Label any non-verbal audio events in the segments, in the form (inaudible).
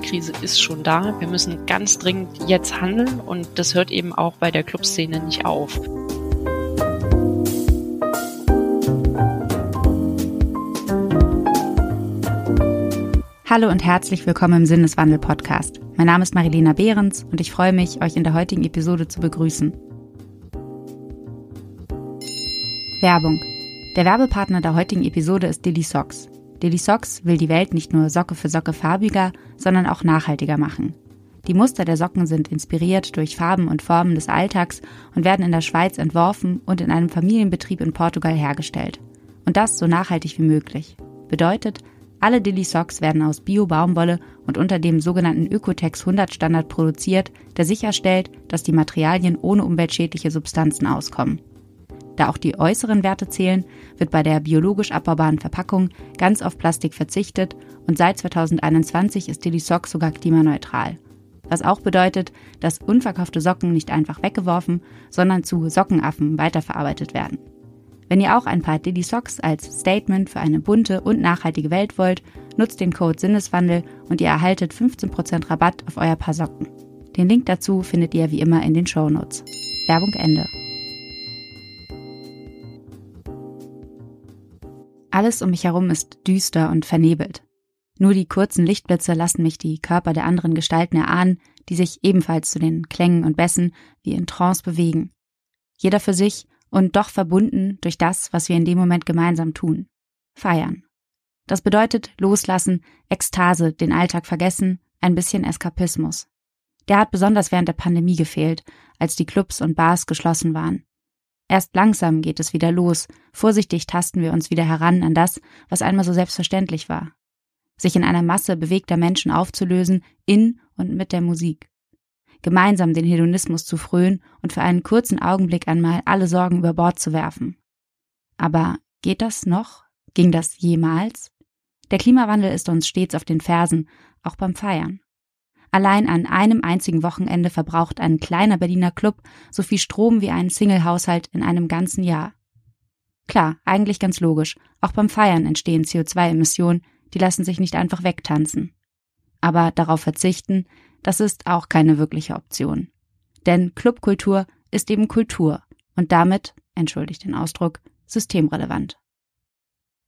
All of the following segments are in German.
Klimakrise ist schon da. Wir müssen ganz dringend jetzt handeln und das hört eben auch bei der Clubszene nicht auf. Hallo und herzlich willkommen im Sinneswandel Podcast. Mein Name ist Marilena Behrens und ich freue mich, euch in der heutigen Episode zu begrüßen. Werbung. Der Werbepartner der heutigen Episode ist Dilly Socks. Dilly Socks will die Welt nicht nur Socke für Socke farbiger, sondern auch nachhaltiger machen. Die Muster der Socken sind inspiriert durch Farben und Formen des Alltags und werden in der Schweiz entworfen und in einem Familienbetrieb in Portugal hergestellt. Und das so nachhaltig wie möglich. Bedeutet, alle Dilly Socks werden aus Bio-Baumwolle und unter dem sogenannten Ökotex 100 Standard produziert, der sicherstellt, dass die Materialien ohne umweltschädliche Substanzen auskommen. Da auch die äußeren Werte zählen, wird bei der biologisch abbaubaren Verpackung ganz auf Plastik verzichtet und seit 2021 ist Dilly Sock sogar klimaneutral. Was auch bedeutet, dass unverkaufte Socken nicht einfach weggeworfen, sondern zu Sockenaffen weiterverarbeitet werden. Wenn ihr auch ein paar Diddy Socks als Statement für eine bunte und nachhaltige Welt wollt, nutzt den Code Sinneswandel und ihr erhaltet 15% Rabatt auf euer Paar Socken. Den Link dazu findet ihr wie immer in den Show Notes. Werbung Ende. Alles um mich herum ist düster und vernebelt. Nur die kurzen Lichtblitze lassen mich die Körper der anderen Gestalten erahnen, die sich ebenfalls zu den Klängen und Bässen wie in Trance bewegen. Jeder für sich und doch verbunden durch das, was wir in dem Moment gemeinsam tun. Feiern. Das bedeutet loslassen, Ekstase, den Alltag vergessen, ein bisschen Eskapismus. Der hat besonders während der Pandemie gefehlt, als die Clubs und Bars geschlossen waren. Erst langsam geht es wieder los, vorsichtig tasten wir uns wieder heran an das, was einmal so selbstverständlich war. Sich in einer Masse bewegter Menschen aufzulösen, in und mit der Musik gemeinsam den Hedonismus zu frönen und für einen kurzen Augenblick einmal alle Sorgen über Bord zu werfen. Aber geht das noch? Ging das jemals? Der Klimawandel ist uns stets auf den Fersen, auch beim Feiern. Allein an einem einzigen Wochenende verbraucht ein kleiner Berliner Club so viel Strom wie ein Single-Haushalt in einem ganzen Jahr. Klar, eigentlich ganz logisch. Auch beim Feiern entstehen CO2-Emissionen, die lassen sich nicht einfach wegtanzen. Aber darauf verzichten, das ist auch keine wirkliche Option. Denn Clubkultur ist eben Kultur und damit, entschuldigt den Ausdruck, systemrelevant.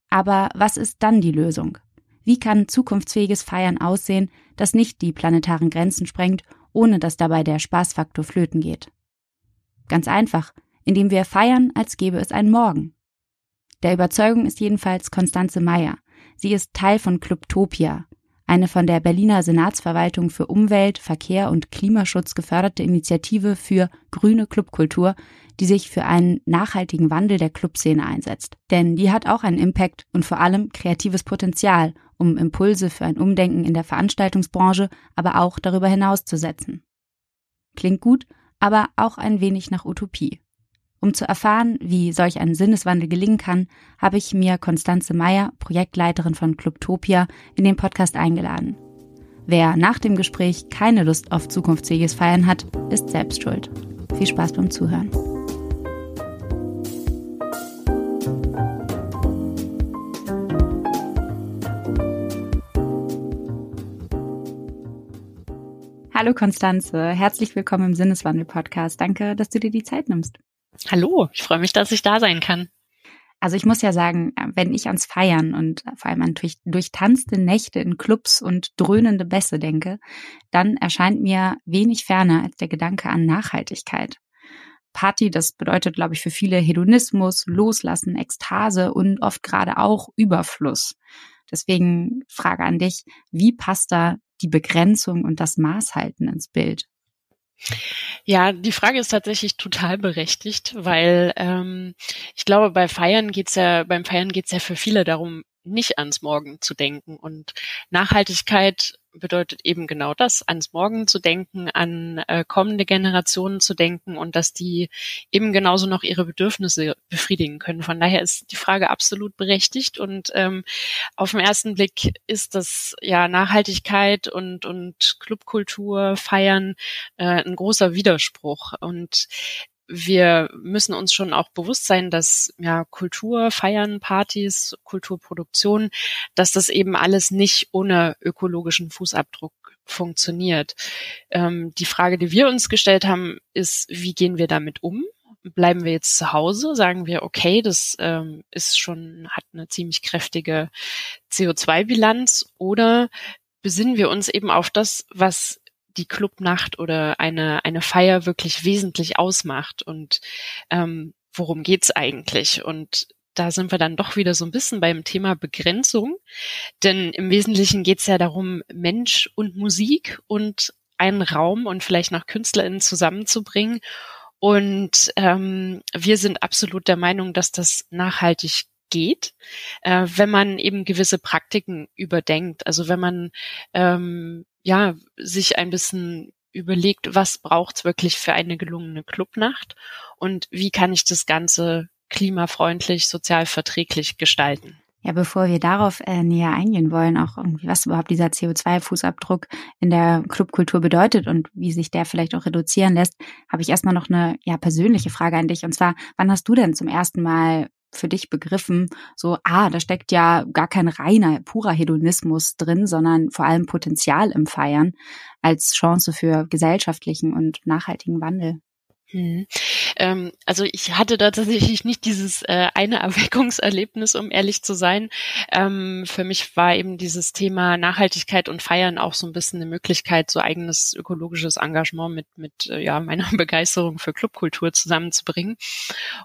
Aber was ist dann die Lösung? Wie kann zukunftsfähiges Feiern aussehen, das nicht die planetaren Grenzen sprengt, ohne dass dabei der Spaßfaktor flöten geht? Ganz einfach, indem wir feiern, als gäbe es einen Morgen. Der Überzeugung ist jedenfalls Konstanze Meyer. Sie ist Teil von Clubtopia, eine von der Berliner Senatsverwaltung für Umwelt, Verkehr und Klimaschutz geförderte Initiative für grüne Clubkultur, die sich für einen nachhaltigen Wandel der Clubszene einsetzt. Denn die hat auch einen Impact und vor allem kreatives Potenzial, um Impulse für ein Umdenken in der Veranstaltungsbranche, aber auch darüber hinaus zu setzen. Klingt gut, aber auch ein wenig nach Utopie. Um zu erfahren, wie solch ein Sinneswandel gelingen kann, habe ich mir Konstanze Meyer, Projektleiterin von Clubtopia, in den Podcast eingeladen. Wer nach dem Gespräch keine Lust auf zukunftsfähiges Feiern hat, ist selbst schuld. Viel Spaß beim Zuhören. Hallo Konstanze, herzlich willkommen im Sinneswandel Podcast. Danke, dass du dir die Zeit nimmst. Hallo, ich freue mich, dass ich da sein kann. Also ich muss ja sagen, wenn ich ans Feiern und vor allem an durch, durchtanzte Nächte in Clubs und dröhnende Bässe denke, dann erscheint mir wenig ferner als der Gedanke an Nachhaltigkeit. Party, das bedeutet, glaube ich, für viele Hedonismus, Loslassen, Ekstase und oft gerade auch Überfluss. Deswegen Frage an dich, wie passt da die Begrenzung und das Maßhalten ins Bild? Ja, die Frage ist tatsächlich total berechtigt, weil ähm, ich glaube, bei Feiern geht's ja, beim Feiern geht's ja für viele darum, nicht ans Morgen zu denken. Und Nachhaltigkeit bedeutet eben genau das, ans Morgen zu denken, an äh, kommende Generationen zu denken und dass die eben genauso noch ihre Bedürfnisse befriedigen können. Von daher ist die Frage absolut berechtigt und ähm, auf den ersten Blick ist das ja Nachhaltigkeit und, und Clubkultur, Feiern äh, ein großer Widerspruch. Und wir müssen uns schon auch bewusst sein, dass ja Kultur, Feiern, Partys, Kulturproduktion, dass das eben alles nicht ohne ökologischen Fußabdruck funktioniert. Ähm, die Frage, die wir uns gestellt haben, ist, wie gehen wir damit um? Bleiben wir jetzt zu Hause? Sagen wir, okay, das ähm, ist schon, hat eine ziemlich kräftige CO2-Bilanz oder besinnen wir uns eben auf das, was die Clubnacht oder eine, eine Feier wirklich wesentlich ausmacht und ähm, worum geht's eigentlich? Und da sind wir dann doch wieder so ein bisschen beim Thema Begrenzung. Denn im Wesentlichen geht's ja darum, Mensch und Musik und einen Raum und vielleicht noch KünstlerInnen zusammenzubringen. Und ähm, wir sind absolut der Meinung, dass das nachhaltig geht, äh, wenn man eben gewisse Praktiken überdenkt. Also wenn man ähm, ja sich ein bisschen überlegt, was braucht's wirklich für eine gelungene Clubnacht und wie kann ich das Ganze klimafreundlich, sozial verträglich gestalten. Ja, bevor wir darauf äh, näher eingehen wollen, auch irgendwie, was überhaupt dieser CO2-Fußabdruck in der Clubkultur bedeutet und wie sich der vielleicht auch reduzieren lässt, habe ich erstmal noch eine ja, persönliche Frage an dich. Und zwar, wann hast du denn zum ersten Mal für dich begriffen, so, ah, da steckt ja gar kein reiner, purer Hedonismus drin, sondern vor allem Potenzial im Feiern als Chance für gesellschaftlichen und nachhaltigen Wandel? Hm. Ähm, also ich hatte da tatsächlich nicht dieses äh, eine (laughs) Erweckungserlebnis, um ehrlich zu sein. Ähm, für mich war eben dieses Thema Nachhaltigkeit und Feiern auch so ein bisschen eine Möglichkeit, so eigenes ökologisches Engagement mit mit äh, ja meiner (laughs) Begeisterung für Clubkultur zusammenzubringen.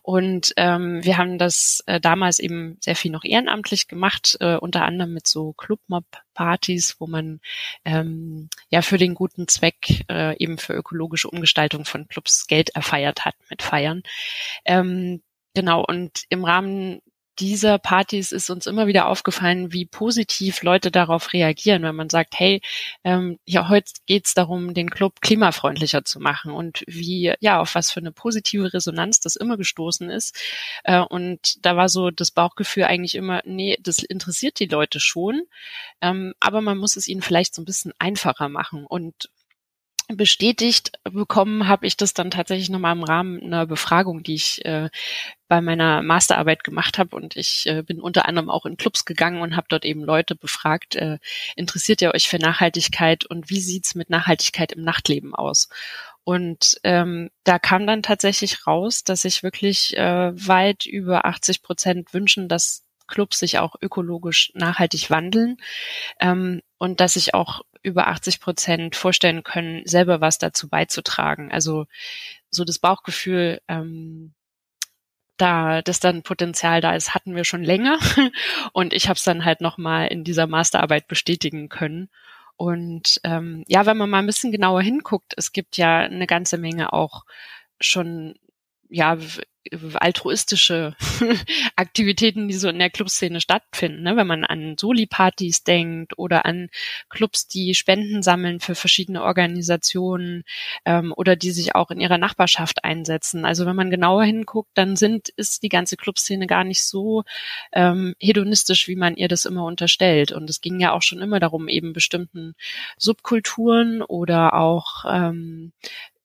Und ähm, wir haben das äh, damals eben sehr viel noch ehrenamtlich gemacht, äh, unter anderem mit so Clubmob Partys, wo man ähm, ja für den guten Zweck äh, eben für ökologische Umgestaltung von Clubs Geld erfeiert hat mit Feiern. Ähm, genau, und im Rahmen dieser Partys ist uns immer wieder aufgefallen, wie positiv Leute darauf reagieren, wenn man sagt, hey, ähm, ja, heute geht's darum, den Club klimafreundlicher zu machen und wie, ja, auf was für eine positive Resonanz das immer gestoßen ist. Äh, und da war so das Bauchgefühl eigentlich immer, nee, das interessiert die Leute schon, ähm, aber man muss es ihnen vielleicht so ein bisschen einfacher machen. Und bestätigt bekommen habe ich das dann tatsächlich nochmal im Rahmen einer Befragung, die ich äh, bei meiner Masterarbeit gemacht habe und ich äh, bin unter anderem auch in Clubs gegangen und habe dort eben Leute befragt, äh, interessiert ihr euch für Nachhaltigkeit und wie sieht's mit Nachhaltigkeit im Nachtleben aus? Und ähm, da kam dann tatsächlich raus, dass sich wirklich äh, weit über 80 Prozent wünschen, dass Clubs sich auch ökologisch nachhaltig wandeln ähm, und dass sich auch über 80 Prozent vorstellen können, selber was dazu beizutragen. Also so das Bauchgefühl, ähm, da dass dann Potenzial da ist, hatten wir schon länger (laughs) und ich habe es dann halt nochmal in dieser Masterarbeit bestätigen können. Und ähm, ja, wenn man mal ein bisschen genauer hinguckt, es gibt ja eine ganze Menge auch schon ja altruistische (laughs) Aktivitäten, die so in der Clubszene stattfinden. Ne? Wenn man an Soli-Partys denkt oder an Clubs, die Spenden sammeln für verschiedene Organisationen ähm, oder die sich auch in ihrer Nachbarschaft einsetzen. Also wenn man genauer hinguckt, dann sind ist die ganze Clubszene gar nicht so ähm, hedonistisch, wie man ihr das immer unterstellt. Und es ging ja auch schon immer darum, eben bestimmten Subkulturen oder auch ähm,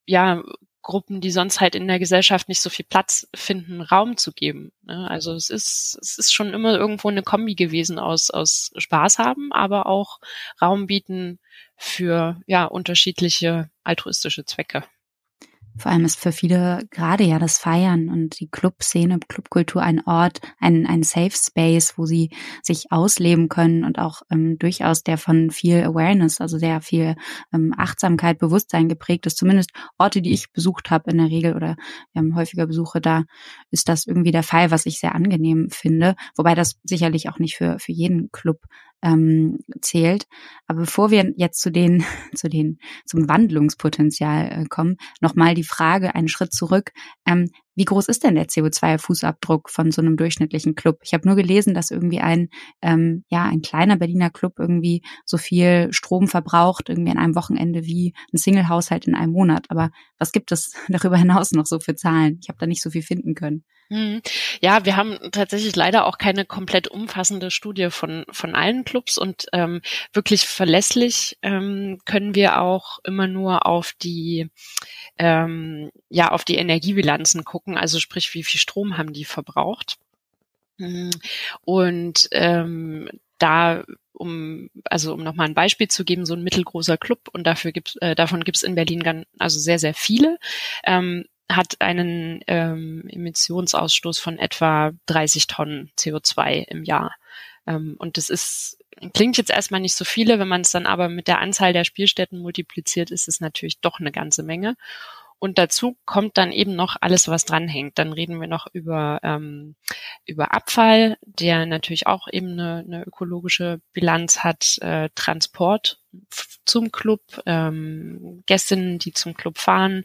ja, Gruppen, die sonst halt in der Gesellschaft nicht so viel Platz finden, Raum zu geben. Ne? Also es ist, es ist schon immer irgendwo eine Kombi gewesen aus, aus Spaß haben, aber auch Raum bieten für, ja, unterschiedliche altruistische Zwecke. Vor allem ist für viele gerade ja das Feiern und die Clubszene, Clubkultur ein Ort, ein, ein Safe Space, wo sie sich ausleben können und auch ähm, durchaus der von viel Awareness, also sehr viel ähm, Achtsamkeit, Bewusstsein geprägt ist. Zumindest Orte, die ich besucht habe in der Regel oder ähm, häufiger besuche, da ist das irgendwie der Fall, was ich sehr angenehm finde. Wobei das sicherlich auch nicht für, für jeden Club ähm, zählt. Aber bevor wir jetzt zu den, (laughs) zu den, zum Wandlungspotenzial äh, kommen, nochmal die Frage, einen Schritt zurück. Ähm, Wie groß ist denn der CO2-Fußabdruck von so einem durchschnittlichen Club? Ich habe nur gelesen, dass irgendwie ein, ähm, ja, ein kleiner Berliner Club irgendwie so viel Strom verbraucht, irgendwie an einem Wochenende wie ein Single-Haushalt in einem Monat. Aber was gibt es (laughs) darüber hinaus noch so für Zahlen? Ich habe da nicht so viel finden können. Hm. Ja, wir haben tatsächlich leider auch keine komplett umfassende Studie von, von allen Clubs und ähm, wirklich verlässlich ähm, können wir auch immer nur auf die ähm, ja auf die Energiebilanzen gucken, also sprich, wie viel Strom haben die verbraucht. Hm. Und ähm, da um also um nochmal ein Beispiel zu geben, so ein mittelgroßer Club und dafür gibt's, äh, davon gibt es in Berlin ganz, also sehr sehr viele. Ähm, hat einen ähm, Emissionsausstoß von etwa 30 Tonnen CO2 im Jahr. Ähm, und das ist, klingt jetzt erstmal nicht so viele, wenn man es dann aber mit der Anzahl der Spielstätten multipliziert, ist es natürlich doch eine ganze Menge. Und dazu kommt dann eben noch alles, was dranhängt. Dann reden wir noch über, ähm, über Abfall, der natürlich auch eben eine, eine ökologische Bilanz hat, äh, Transport zum Club, ähm, Gästinnen, die zum Club fahren,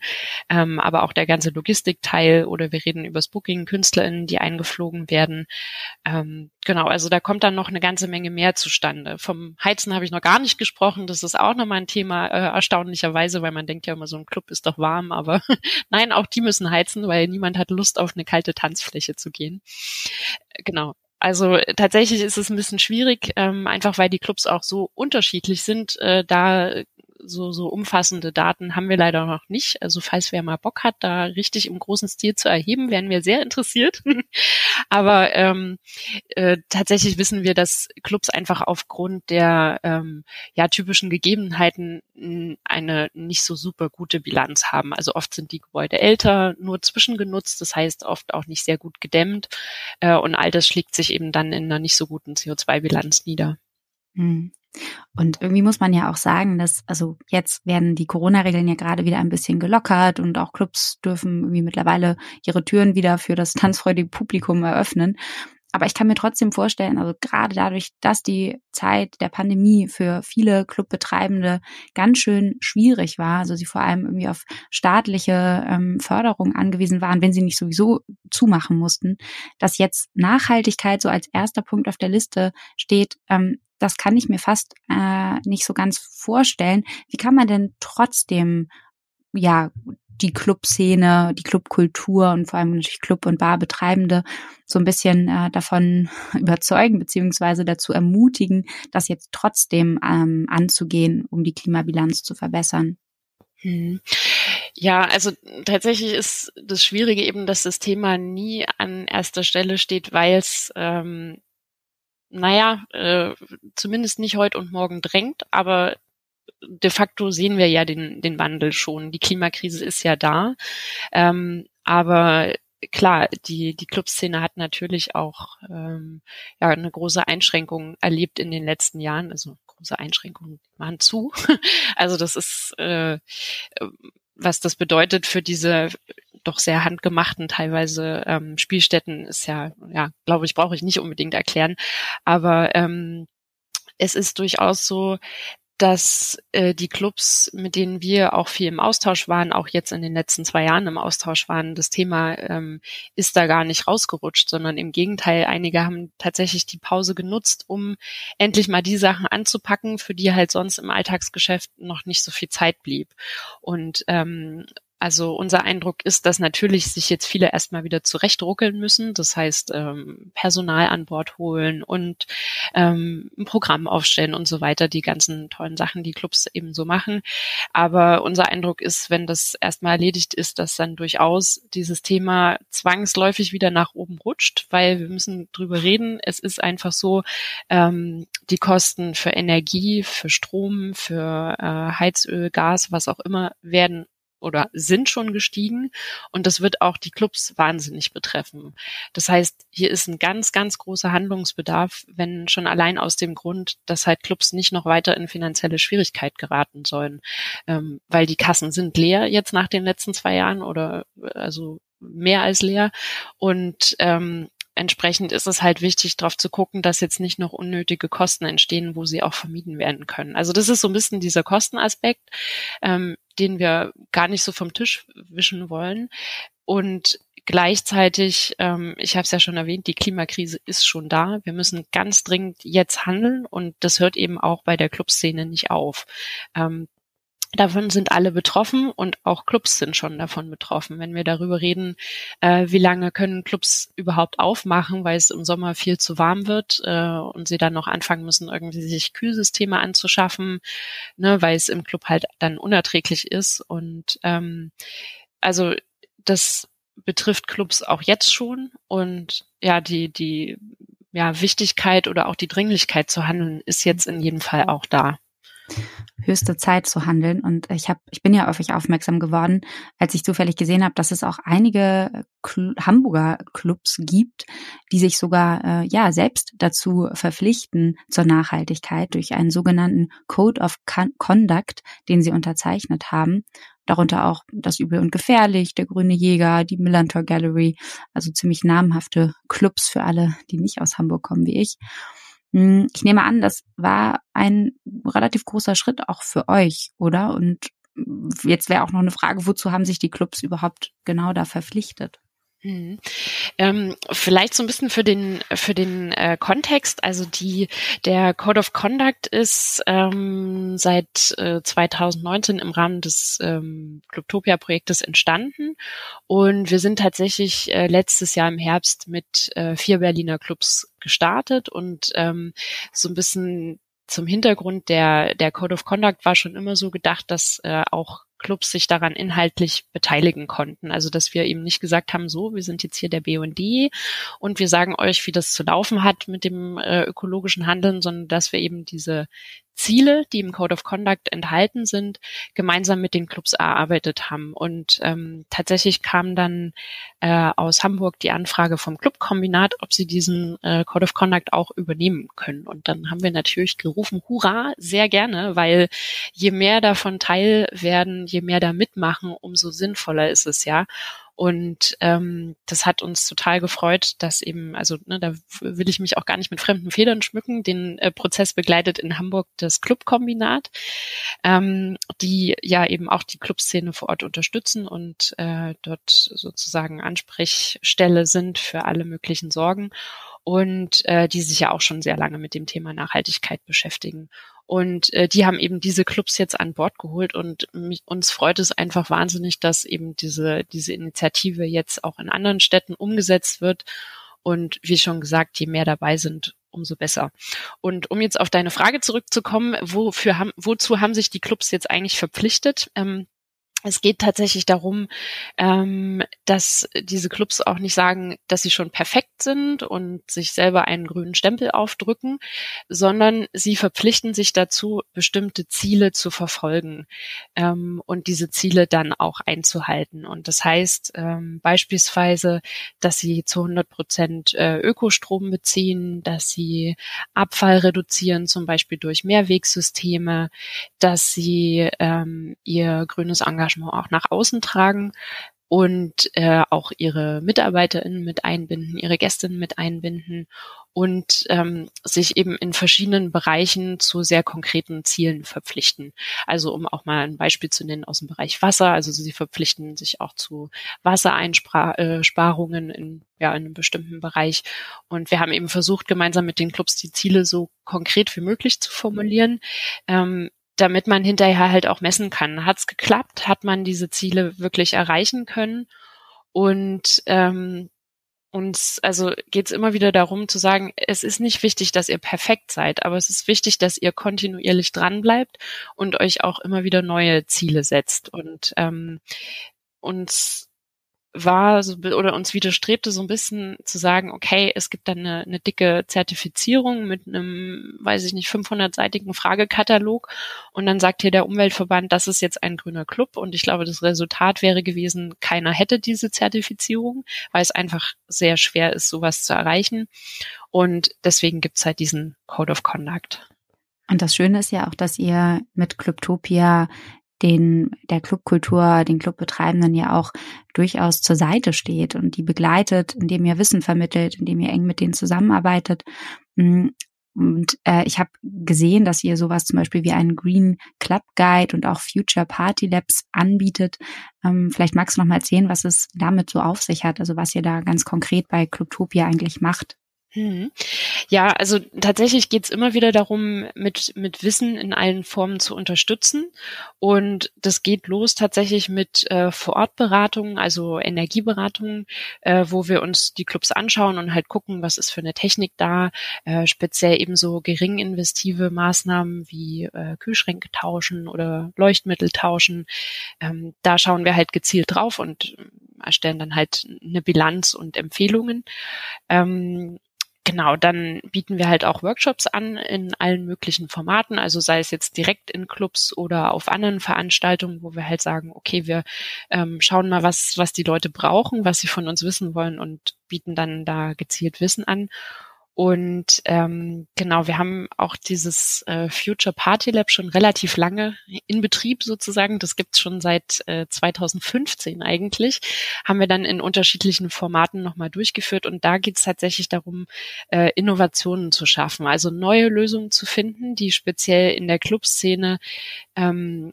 ähm, aber auch der ganze Logistikteil oder wir reden über das Booking, KünstlerInnen, die eingeflogen werden. Ähm, genau, also da kommt dann noch eine ganze Menge mehr zustande. Vom Heizen habe ich noch gar nicht gesprochen, das ist auch nochmal ein Thema, äh, erstaunlicherweise, weil man denkt ja immer, so ein Club ist doch warm, aber (laughs) nein, auch die müssen heizen, weil niemand hat Lust auf eine kalte Tanzfläche zu gehen. Genau. Also tatsächlich ist es ein bisschen schwierig, ähm, einfach weil die Clubs auch so unterschiedlich sind, äh, da so, so umfassende Daten haben wir leider noch nicht. Also falls wer mal Bock hat, da richtig im großen Stil zu erheben, wären wir sehr interessiert. (laughs) Aber ähm, äh, tatsächlich wissen wir, dass Clubs einfach aufgrund der ähm, ja, typischen Gegebenheiten eine nicht so super gute Bilanz haben. Also oft sind die Gebäude älter, nur zwischengenutzt, das heißt oft auch nicht sehr gut gedämmt. Äh, und all das schlägt sich eben dann in einer nicht so guten CO2-Bilanz nieder. Und irgendwie muss man ja auch sagen, dass, also jetzt werden die Corona-Regeln ja gerade wieder ein bisschen gelockert und auch Clubs dürfen irgendwie mittlerweile ihre Türen wieder für das tanzfreudige Publikum eröffnen. Aber ich kann mir trotzdem vorstellen, also gerade dadurch, dass die Zeit der Pandemie für viele Clubbetreibende ganz schön schwierig war, also sie vor allem irgendwie auf staatliche ähm, Förderung angewiesen waren, wenn sie nicht sowieso zumachen mussten, dass jetzt Nachhaltigkeit so als erster Punkt auf der Liste steht, ähm, das kann ich mir fast äh, nicht so ganz vorstellen. Wie kann man denn trotzdem ja die Clubszene, die Clubkultur und vor allem natürlich Club- und Barbetreibende so ein bisschen äh, davon (laughs) überzeugen beziehungsweise dazu ermutigen, das jetzt trotzdem ähm, anzugehen, um die Klimabilanz zu verbessern. Hm. Ja, also tatsächlich ist das Schwierige eben, dass das Thema nie an erster Stelle steht, weil es ähm, naja, äh, zumindest nicht heute und morgen drängt, aber de facto sehen wir ja den, den Wandel schon. Die Klimakrise ist ja da. Ähm, aber klar, die, die Clubszene hat natürlich auch ähm, ja, eine große Einschränkung erlebt in den letzten Jahren. Also große Einschränkungen waren zu. (laughs) also das ist, äh, was das bedeutet für diese doch sehr handgemachten teilweise ähm, Spielstätten ist ja, ja, glaube ich, brauche ich nicht unbedingt erklären. Aber ähm, es ist durchaus so, dass äh, die Clubs, mit denen wir auch viel im Austausch waren, auch jetzt in den letzten zwei Jahren im Austausch waren, das Thema ähm, ist da gar nicht rausgerutscht, sondern im Gegenteil, einige haben tatsächlich die Pause genutzt, um endlich mal die Sachen anzupacken, für die halt sonst im Alltagsgeschäft noch nicht so viel Zeit blieb. Und ähm, also unser Eindruck ist, dass natürlich sich jetzt viele erstmal wieder zurechtruckeln müssen. Das heißt, ähm, Personal an Bord holen und ähm, ein Programm aufstellen und so weiter, die ganzen tollen Sachen, die Clubs eben so machen. Aber unser Eindruck ist, wenn das erstmal erledigt ist, dass dann durchaus dieses Thema zwangsläufig wieder nach oben rutscht, weil wir müssen drüber reden. Es ist einfach so, ähm, die Kosten für Energie, für Strom, für äh, Heizöl, Gas, was auch immer, werden oder sind schon gestiegen und das wird auch die Clubs wahnsinnig betreffen. Das heißt, hier ist ein ganz, ganz großer Handlungsbedarf, wenn schon allein aus dem Grund, dass halt Clubs nicht noch weiter in finanzielle Schwierigkeit geraten sollen, ähm, weil die Kassen sind leer jetzt nach den letzten zwei Jahren oder also mehr als leer und ähm, entsprechend ist es halt wichtig, darauf zu gucken, dass jetzt nicht noch unnötige Kosten entstehen, wo sie auch vermieden werden können. Also das ist so ein bisschen dieser Kostenaspekt, ähm, den wir gar nicht so vom Tisch wischen wollen. Und gleichzeitig, ähm, ich habe es ja schon erwähnt, die Klimakrise ist schon da. Wir müssen ganz dringend jetzt handeln und das hört eben auch bei der Clubszene nicht auf. Ähm, Davon sind alle betroffen und auch Clubs sind schon davon betroffen. Wenn wir darüber reden, äh, wie lange können Clubs überhaupt aufmachen, weil es im Sommer viel zu warm wird äh, und sie dann noch anfangen müssen, irgendwie sich Kühlsysteme anzuschaffen, ne, weil es im Club halt dann unerträglich ist. Und ähm, also das betrifft Clubs auch jetzt schon und ja, die, die ja, Wichtigkeit oder auch die Dringlichkeit zu handeln ist jetzt in jedem Fall auch da höchste Zeit zu handeln. Und ich habe, ich bin ja auf euch aufmerksam geworden, als ich zufällig gesehen habe, dass es auch einige Cl Hamburger Clubs gibt, die sich sogar äh, ja selbst dazu verpflichten zur Nachhaltigkeit durch einen sogenannten Code of Conduct, den sie unterzeichnet haben. Darunter auch das Übel und Gefährlich, der Grüne Jäger, die Millantor Gallery, also ziemlich namhafte Clubs für alle, die nicht aus Hamburg kommen wie ich. Hm, ich nehme an, das war ein relativ großer Schritt auch für euch, oder? Und jetzt wäre auch noch eine Frage, wozu haben sich die Clubs überhaupt genau da verpflichtet? Mhm. Ähm, vielleicht so ein bisschen für den für den äh, Kontext. Also die der Code of Conduct ist ähm, seit äh, 2019 im Rahmen des ähm, Clubtopia-Projektes entstanden und wir sind tatsächlich äh, letztes Jahr im Herbst mit äh, vier Berliner Clubs gestartet und ähm, so ein bisschen zum Hintergrund der der Code of Conduct war schon immer so gedacht, dass äh, auch Clubs sich daran inhaltlich beteiligen konnten. Also dass wir eben nicht gesagt haben, so, wir sind jetzt hier der BD und wir sagen euch, wie das zu laufen hat mit dem äh, ökologischen Handeln, sondern dass wir eben diese Ziele, die im Code of Conduct enthalten sind, gemeinsam mit den Clubs erarbeitet haben. Und ähm, tatsächlich kam dann äh, aus Hamburg die Anfrage vom Clubkombinat, ob sie diesen äh, Code of Conduct auch übernehmen können. Und dann haben wir natürlich gerufen, hurra, sehr gerne, weil je mehr davon teil werden, je mehr da mitmachen, umso sinnvoller ist es ja. Und ähm, das hat uns total gefreut, dass eben, also ne, da will ich mich auch gar nicht mit fremden Federn schmücken. Den äh, Prozess begleitet in Hamburg das Clubkombinat, ähm, die ja eben auch die Clubszene vor Ort unterstützen und äh, dort sozusagen Ansprechstelle sind für alle möglichen Sorgen und äh, die sich ja auch schon sehr lange mit dem Thema Nachhaltigkeit beschäftigen. Und äh, die haben eben diese Clubs jetzt an Bord geholt und mich, uns freut es einfach wahnsinnig, dass eben diese, diese Initiative jetzt auch in anderen Städten umgesetzt wird. Und wie schon gesagt, je mehr dabei sind, umso besser. Und um jetzt auf deine Frage zurückzukommen, wofür haben, wozu haben sich die Clubs jetzt eigentlich verpflichtet? Ähm, es geht tatsächlich darum, ähm, dass diese Clubs auch nicht sagen, dass sie schon perfekt sind und sich selber einen grünen Stempel aufdrücken, sondern sie verpflichten sich dazu, bestimmte Ziele zu verfolgen ähm, und diese Ziele dann auch einzuhalten. Und das heißt ähm, beispielsweise, dass sie zu 100 Prozent äh, Ökostrom beziehen, dass sie Abfall reduzieren, zum Beispiel durch Mehrwegsysteme, dass sie ähm, ihr grünes Engagement Engagement auch nach außen tragen und äh, auch ihre MitarbeiterInnen mit einbinden, ihre Gästinnen mit einbinden und ähm, sich eben in verschiedenen Bereichen zu sehr konkreten Zielen verpflichten. Also um auch mal ein Beispiel zu nennen aus dem Bereich Wasser, also sie verpflichten sich auch zu Wassereinsparungen in, ja, in einem bestimmten Bereich. Und wir haben eben versucht, gemeinsam mit den Clubs die Ziele so konkret wie möglich zu formulieren. Ähm, damit man hinterher halt auch messen kann. Hat es geklappt? Hat man diese Ziele wirklich erreichen können? Und ähm, uns, also geht es immer wieder darum zu sagen, es ist nicht wichtig, dass ihr perfekt seid, aber es ist wichtig, dass ihr kontinuierlich dran bleibt und euch auch immer wieder neue Ziele setzt. Und ähm, uns war so, oder uns widerstrebte so ein bisschen zu sagen, okay, es gibt dann eine, eine dicke Zertifizierung mit einem, weiß ich nicht, 500-seitigen Fragekatalog. Und dann sagt hier der Umweltverband, das ist jetzt ein grüner Club. Und ich glaube, das Resultat wäre gewesen, keiner hätte diese Zertifizierung, weil es einfach sehr schwer ist, sowas zu erreichen. Und deswegen gibt's halt diesen Code of Conduct. Und das Schöne ist ja auch, dass ihr mit Clubtopia den der Clubkultur, den Clubbetreibenden ja auch durchaus zur Seite steht und die begleitet, indem ihr Wissen vermittelt, indem ihr eng mit denen zusammenarbeitet. Hm, Und äh, ich habe gesehen, dass ihr sowas zum Beispiel wie einen Green Club Guide und auch Future Party Labs anbietet. Ähm, vielleicht magst du noch mal erzählen, was es damit so auf sich hat, also was ihr da ganz konkret bei Clubtopia eigentlich macht. Mhm. Ja, also tatsächlich geht's immer wieder darum, mit, mit Wissen in allen Formen zu unterstützen. Und das geht los tatsächlich mit äh, Vorortberatungen, also Energieberatungen, äh, wo wir uns die Clubs anschauen und halt gucken, was ist für eine Technik da, äh, speziell eben so gering investive Maßnahmen wie äh, Kühlschränke tauschen oder Leuchtmittel tauschen. Ähm, da schauen wir halt gezielt drauf und erstellen dann halt eine Bilanz und Empfehlungen. Ähm, Genau, dann bieten wir halt auch Workshops an in allen möglichen Formaten, also sei es jetzt direkt in Clubs oder auf anderen Veranstaltungen, wo wir halt sagen, okay, wir ähm, schauen mal, was, was die Leute brauchen, was sie von uns wissen wollen und bieten dann da gezielt Wissen an. Und ähm, genau, wir haben auch dieses äh, Future Party Lab schon relativ lange in Betrieb sozusagen. Das gibt's schon seit äh, 2015 eigentlich. Haben wir dann in unterschiedlichen Formaten nochmal durchgeführt. Und da geht's tatsächlich darum, äh, Innovationen zu schaffen, also neue Lösungen zu finden, die speziell in der Clubszene ähm,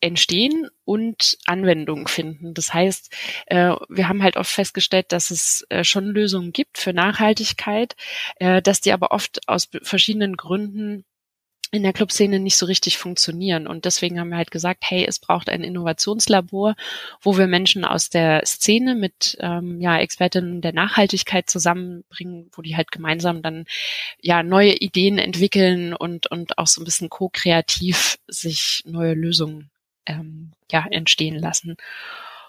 entstehen und Anwendung finden. Das heißt, äh, wir haben halt oft festgestellt, dass es äh, schon Lösungen gibt für Nachhaltigkeit, äh, dass die aber oft aus verschiedenen Gründen in der Clubszene nicht so richtig funktionieren. Und deswegen haben wir halt gesagt, hey, es braucht ein Innovationslabor, wo wir Menschen aus der Szene mit ähm, ja, Expertinnen der Nachhaltigkeit zusammenbringen, wo die halt gemeinsam dann ja neue Ideen entwickeln und, und auch so ein bisschen ko-kreativ sich neue Lösungen ähm, ja, entstehen lassen.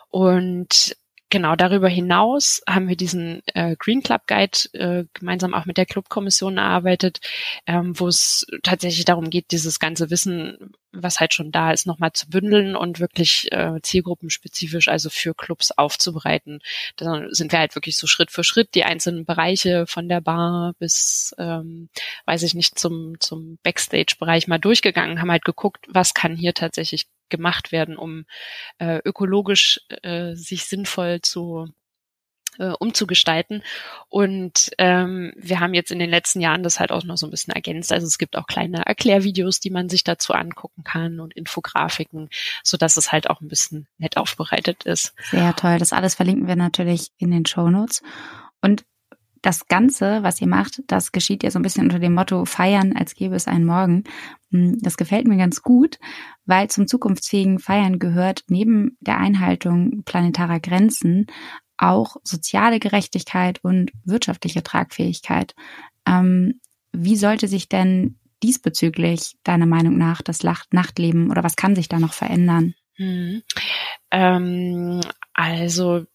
Und genau darüber hinaus haben wir diesen äh, Green Club Guide äh, gemeinsam auch mit der Clubkommission erarbeitet, ähm, wo es tatsächlich darum geht, dieses ganze Wissen, was halt schon da ist, nochmal zu bündeln und wirklich äh, zielgruppenspezifisch, also für Clubs aufzubereiten. Da sind wir halt wirklich so Schritt für Schritt die einzelnen Bereiche von der Bar bis, ähm, weiß ich nicht, zum, zum Backstage-Bereich mal durchgegangen, haben halt geguckt, was kann hier tatsächlich gemacht werden, um äh, ökologisch äh, sich sinnvoll zu äh, umzugestalten. Und ähm, wir haben jetzt in den letzten Jahren das halt auch noch so ein bisschen ergänzt. Also es gibt auch kleine Erklärvideos, die man sich dazu angucken kann und Infografiken, so dass es halt auch ein bisschen nett aufbereitet ist. Sehr toll. Das alles verlinken wir natürlich in den Show Notes. Und das Ganze, was ihr macht, das geschieht ja so ein bisschen unter dem Motto Feiern, als gäbe es einen Morgen. Hm, das gefällt mir ganz gut, weil zum zukunftsfähigen Feiern gehört neben der Einhaltung planetarer Grenzen auch soziale Gerechtigkeit und wirtschaftliche Tragfähigkeit. Ähm, wie sollte sich denn diesbezüglich deiner Meinung nach das Nachtleben oder was kann sich da noch verändern? Hm. Ähm, also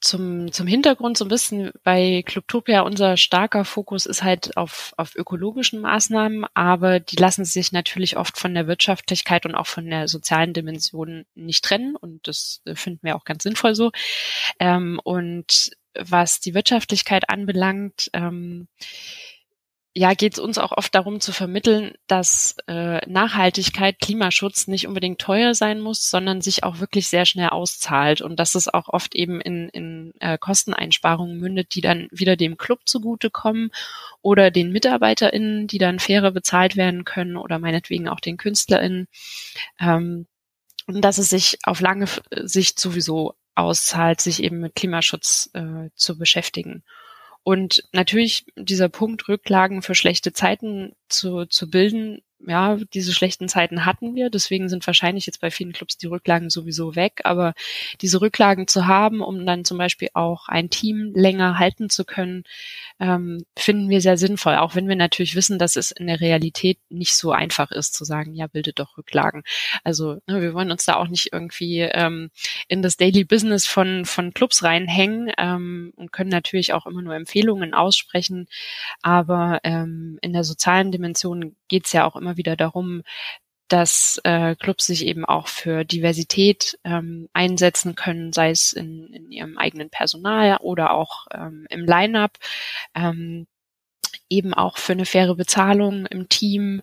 zum, zum Hintergrund so ein bisschen bei Clubtopia unser starker Fokus ist halt auf, auf ökologischen Maßnahmen, aber die lassen sich natürlich oft von der Wirtschaftlichkeit und auch von der sozialen Dimension nicht trennen und das finden wir auch ganz sinnvoll so. Ähm, und was die Wirtschaftlichkeit anbelangt, ähm, ja, geht es uns auch oft darum zu vermitteln, dass äh, Nachhaltigkeit, Klimaschutz nicht unbedingt teuer sein muss, sondern sich auch wirklich sehr schnell auszahlt und dass es auch oft eben in, in äh, Kosteneinsparungen mündet, die dann wieder dem Club zugutekommen oder den MitarbeiterInnen, die dann fairer bezahlt werden können oder meinetwegen auch den KünstlerInnen. Ähm, und dass es sich auf lange Sicht sowieso auszahlt, sich eben mit Klimaschutz äh, zu beschäftigen. Und natürlich dieser Punkt, Rücklagen für schlechte Zeiten zu, zu bilden, ja, diese schlechten Zeiten hatten wir, deswegen sind wahrscheinlich jetzt bei vielen Clubs die Rücklagen sowieso weg, aber diese Rücklagen zu haben, um dann zum Beispiel auch ein Team länger halten zu können, ähm, finden wir sehr sinnvoll, auch wenn wir natürlich wissen, dass es in der Realität nicht so einfach ist zu sagen, ja, bildet doch Rücklagen. Also ne, wir wollen uns da auch nicht irgendwie ähm, in das Daily Business von, von Clubs reinhängen ähm, und können natürlich auch immer nur Empfehlungen aussprechen, aber ähm, in der sozialen Dimension geht es ja auch immer wieder darum, dass äh, Clubs sich eben auch für Diversität ähm, einsetzen können, sei es in, in ihrem eigenen Personal oder auch ähm, im Line-up, ähm, eben auch für eine faire Bezahlung im Team.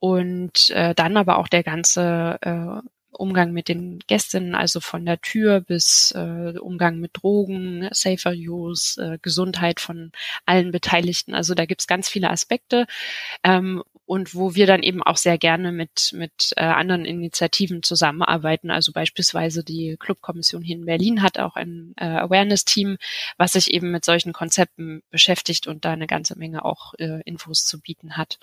Und äh, dann aber auch der ganze äh, Umgang mit den Gästinnen, also von der Tür bis äh, Umgang mit Drogen, Safer Use, äh, Gesundheit von allen Beteiligten. Also da gibt's ganz viele Aspekte. Ähm, und wo wir dann eben auch sehr gerne mit, mit äh, anderen Initiativen zusammenarbeiten. Also beispielsweise die Clubkommission hier in Berlin hat auch ein äh, Awareness-Team, was sich eben mit solchen Konzepten beschäftigt und da eine ganze Menge auch äh, Infos zu bieten hat.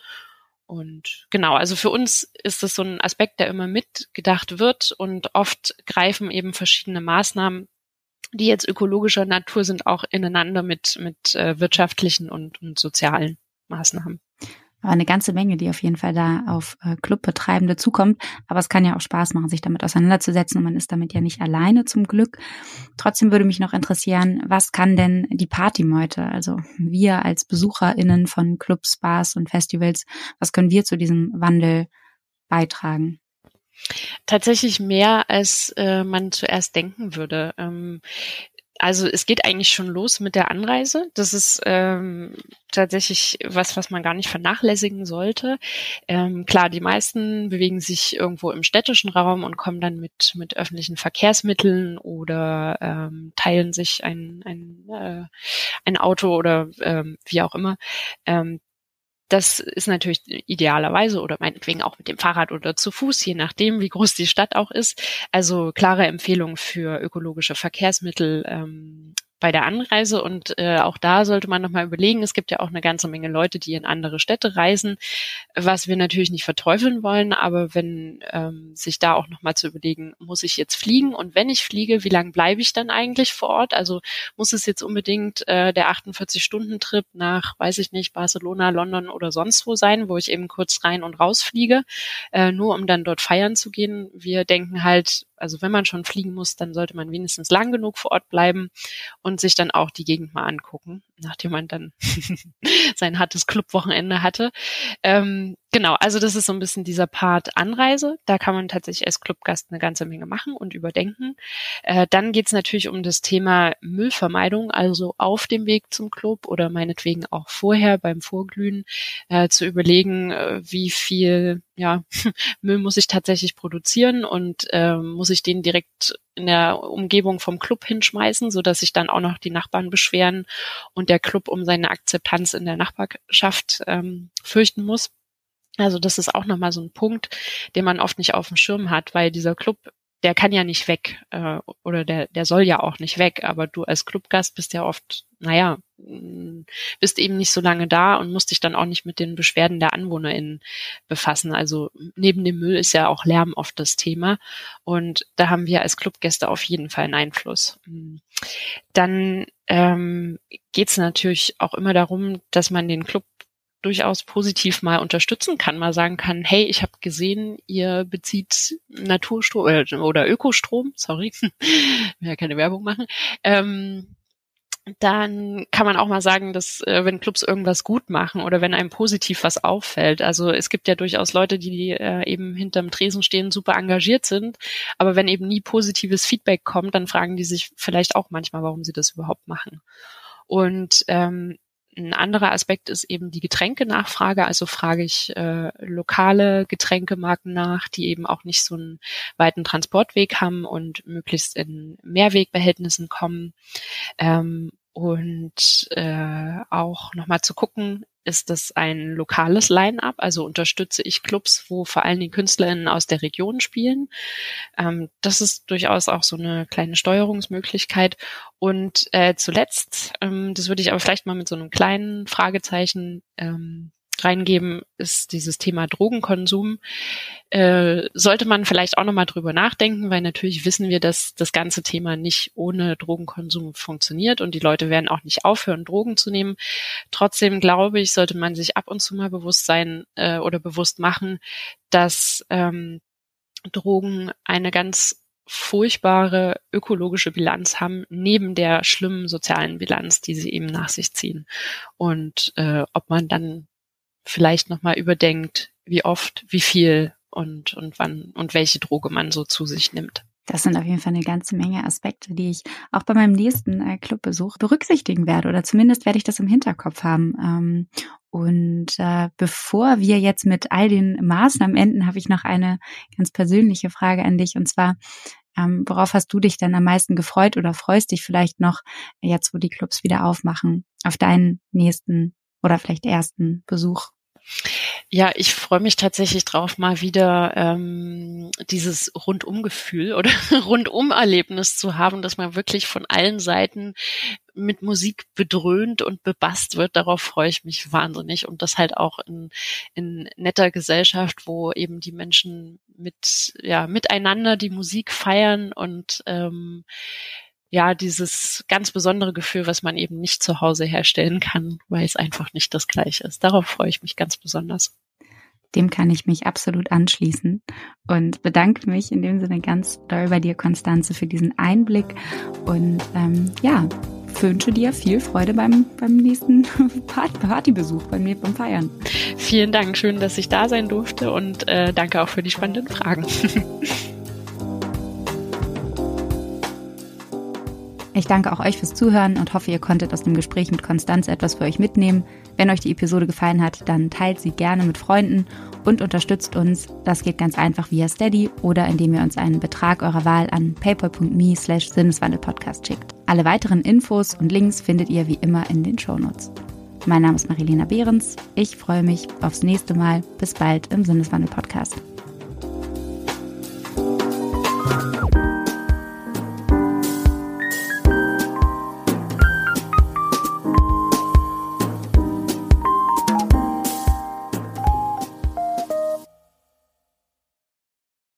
Und genau, also für uns ist das so ein Aspekt, der immer mitgedacht wird und oft greifen eben verschiedene Maßnahmen die jetzt ökologischer Natur sind, auch ineinander mit, mit äh, wirtschaftlichen und, und sozialen Maßnahmen. Aber eine ganze Menge, die auf jeden Fall da auf äh, Clubbetreibende zukommt. Aber es kann ja auch Spaß machen, sich damit auseinanderzusetzen und man ist damit ja nicht alleine zum Glück. Trotzdem würde mich noch interessieren, was kann denn die Partymeute, also wir als BesucherInnen von Clubs, Bars und Festivals, was können wir zu diesem Wandel beitragen? Tatsächlich mehr, als äh, man zuerst denken würde. Ähm, also es geht eigentlich schon los mit der Anreise. Das ist ähm, tatsächlich was, was man gar nicht vernachlässigen sollte. Ähm, klar, die meisten bewegen sich irgendwo im städtischen Raum und kommen dann mit mit öffentlichen Verkehrsmitteln oder ähm, teilen sich ein ein, äh, ein Auto oder ähm, wie auch immer. Ähm, das ist natürlich idealerweise oder meinetwegen auch mit dem Fahrrad oder zu Fuß, je nachdem, wie groß die Stadt auch ist. Also klare Empfehlung für ökologische Verkehrsmittel ähm, bei der Anreise und äh, auch da sollte man nochmal überlegen, es gibt ja auch eine ganze Menge Leute, die in andere Städte reisen, was wir natürlich nicht verteufeln wollen, aber wenn ähm, sich da auch nochmal zu überlegen, muss ich jetzt fliegen und wenn ich fliege, wie lange bleibe ich dann eigentlich vor Ort? Also muss es jetzt unbedingt äh, der 48-Stunden-Trip nach, weiß ich nicht, Barcelona, London oder sonst wo sein, wo ich eben kurz rein und raus fliege, äh, nur um dann dort feiern zu gehen. Wir denken halt, also wenn man schon fliegen muss, dann sollte man wenigstens lang genug vor Ort bleiben und sich dann auch die Gegend mal angucken, nachdem man dann (laughs) sein hartes Clubwochenende hatte. Ähm, Genau, also das ist so ein bisschen dieser Part Anreise. Da kann man tatsächlich als Clubgast eine ganze Menge machen und überdenken. Äh, dann geht's natürlich um das Thema Müllvermeidung, also auf dem Weg zum Club oder meinetwegen auch vorher beim Vorglühen äh, zu überlegen, äh, wie viel ja, (laughs) Müll muss ich tatsächlich produzieren und äh, muss ich den direkt in der Umgebung vom Club hinschmeißen, so dass sich dann auch noch die Nachbarn beschweren und der Club um seine Akzeptanz in der Nachbarschaft ähm, fürchten muss. Also das ist auch nochmal so ein Punkt, den man oft nicht auf dem Schirm hat, weil dieser Club, der kann ja nicht weg äh, oder der, der soll ja auch nicht weg, aber du als Clubgast bist ja oft, naja, mm, bist eben nicht so lange da und musst dich dann auch nicht mit den Beschwerden der AnwohnerInnen befassen. Also neben dem Müll ist ja auch Lärm oft das Thema und da haben wir als Clubgäste auf jeden Fall einen Einfluss. Mm. Dann ähm, geht es natürlich auch immer darum, dass man den Club durchaus positiv mal unterstützen kann, mal sagen kann, hey, ich habe gesehen, ihr bezieht Naturstrom äh, oder Ökostrom, sorry, (laughs) will ja keine Werbung machen. Ähm, dann kann man auch mal sagen, dass äh, wenn Clubs irgendwas gut machen oder wenn einem positiv was auffällt. Also es gibt ja durchaus Leute, die äh, eben hinterm Tresen stehen, super engagiert sind, aber wenn eben nie positives Feedback kommt, dann fragen die sich vielleicht auch manchmal, warum sie das überhaupt machen. Und ähm, ein anderer Aspekt ist eben die Getränkenachfrage. Also frage ich äh, lokale Getränkemarken nach, die eben auch nicht so einen weiten Transportweg haben und möglichst in Mehrwegbehältnissen kommen. Ähm, und äh, auch nochmal zu gucken, ist das ein lokales Line-up, also unterstütze ich Clubs, wo vor allen Dingen KünstlerInnen aus der Region spielen. Ähm, das ist durchaus auch so eine kleine Steuerungsmöglichkeit. Und äh, zuletzt, ähm, das würde ich aber vielleicht mal mit so einem kleinen Fragezeichen ähm, reingeben, ist dieses Thema Drogenkonsum. Äh, sollte man vielleicht auch nochmal drüber nachdenken, weil natürlich wissen wir, dass das ganze Thema nicht ohne Drogenkonsum funktioniert und die Leute werden auch nicht aufhören, Drogen zu nehmen. Trotzdem glaube ich, sollte man sich ab und zu mal bewusst sein äh, oder bewusst machen, dass ähm, Drogen eine ganz furchtbare ökologische Bilanz haben, neben der schlimmen sozialen Bilanz, die sie eben nach sich ziehen. Und äh, ob man dann vielleicht nochmal überdenkt, wie oft, wie viel und, und wann und welche Droge man so zu sich nimmt. Das sind auf jeden Fall eine ganze Menge Aspekte, die ich auch bei meinem nächsten äh, Clubbesuch berücksichtigen werde oder zumindest werde ich das im Hinterkopf haben. Ähm, und äh, bevor wir jetzt mit all den Maßnahmen enden, habe ich noch eine ganz persönliche Frage an dich und zwar, ähm, worauf hast du dich denn am meisten gefreut oder freust dich vielleicht noch jetzt, wo die Clubs wieder aufmachen, auf deinen nächsten oder vielleicht ersten Besuch? Ja, ich freue mich tatsächlich drauf, mal wieder ähm, dieses Rundumgefühl oder (laughs) Rundumerlebnis zu haben, dass man wirklich von allen Seiten mit Musik bedröhnt und bebasst wird. Darauf freue ich mich wahnsinnig und das halt auch in, in netter Gesellschaft, wo eben die Menschen mit ja miteinander die Musik feiern und ähm, ja, dieses ganz besondere Gefühl, was man eben nicht zu Hause herstellen kann, weil es einfach nicht das gleiche ist. Darauf freue ich mich ganz besonders. Dem kann ich mich absolut anschließen und bedanke mich in dem Sinne ganz doll bei dir, Konstanze, für diesen Einblick und ähm, ja, wünsche dir viel Freude beim, beim nächsten (laughs) Partybesuch bei mir beim Feiern. Vielen Dank, schön, dass ich da sein durfte und äh, danke auch für die spannenden Fragen. (laughs) Ich danke auch euch fürs Zuhören und hoffe, ihr konntet aus dem Gespräch mit Konstanze etwas für euch mitnehmen. Wenn euch die Episode gefallen hat, dann teilt sie gerne mit Freunden und unterstützt uns. Das geht ganz einfach via Steady oder indem ihr uns einen Betrag eurer Wahl an paypal.me slash sinneswandelpodcast schickt. Alle weiteren Infos und Links findet ihr wie immer in den Shownotes. Mein Name ist Marilena Behrens. Ich freue mich aufs nächste Mal. Bis bald im Sinneswandel-Podcast.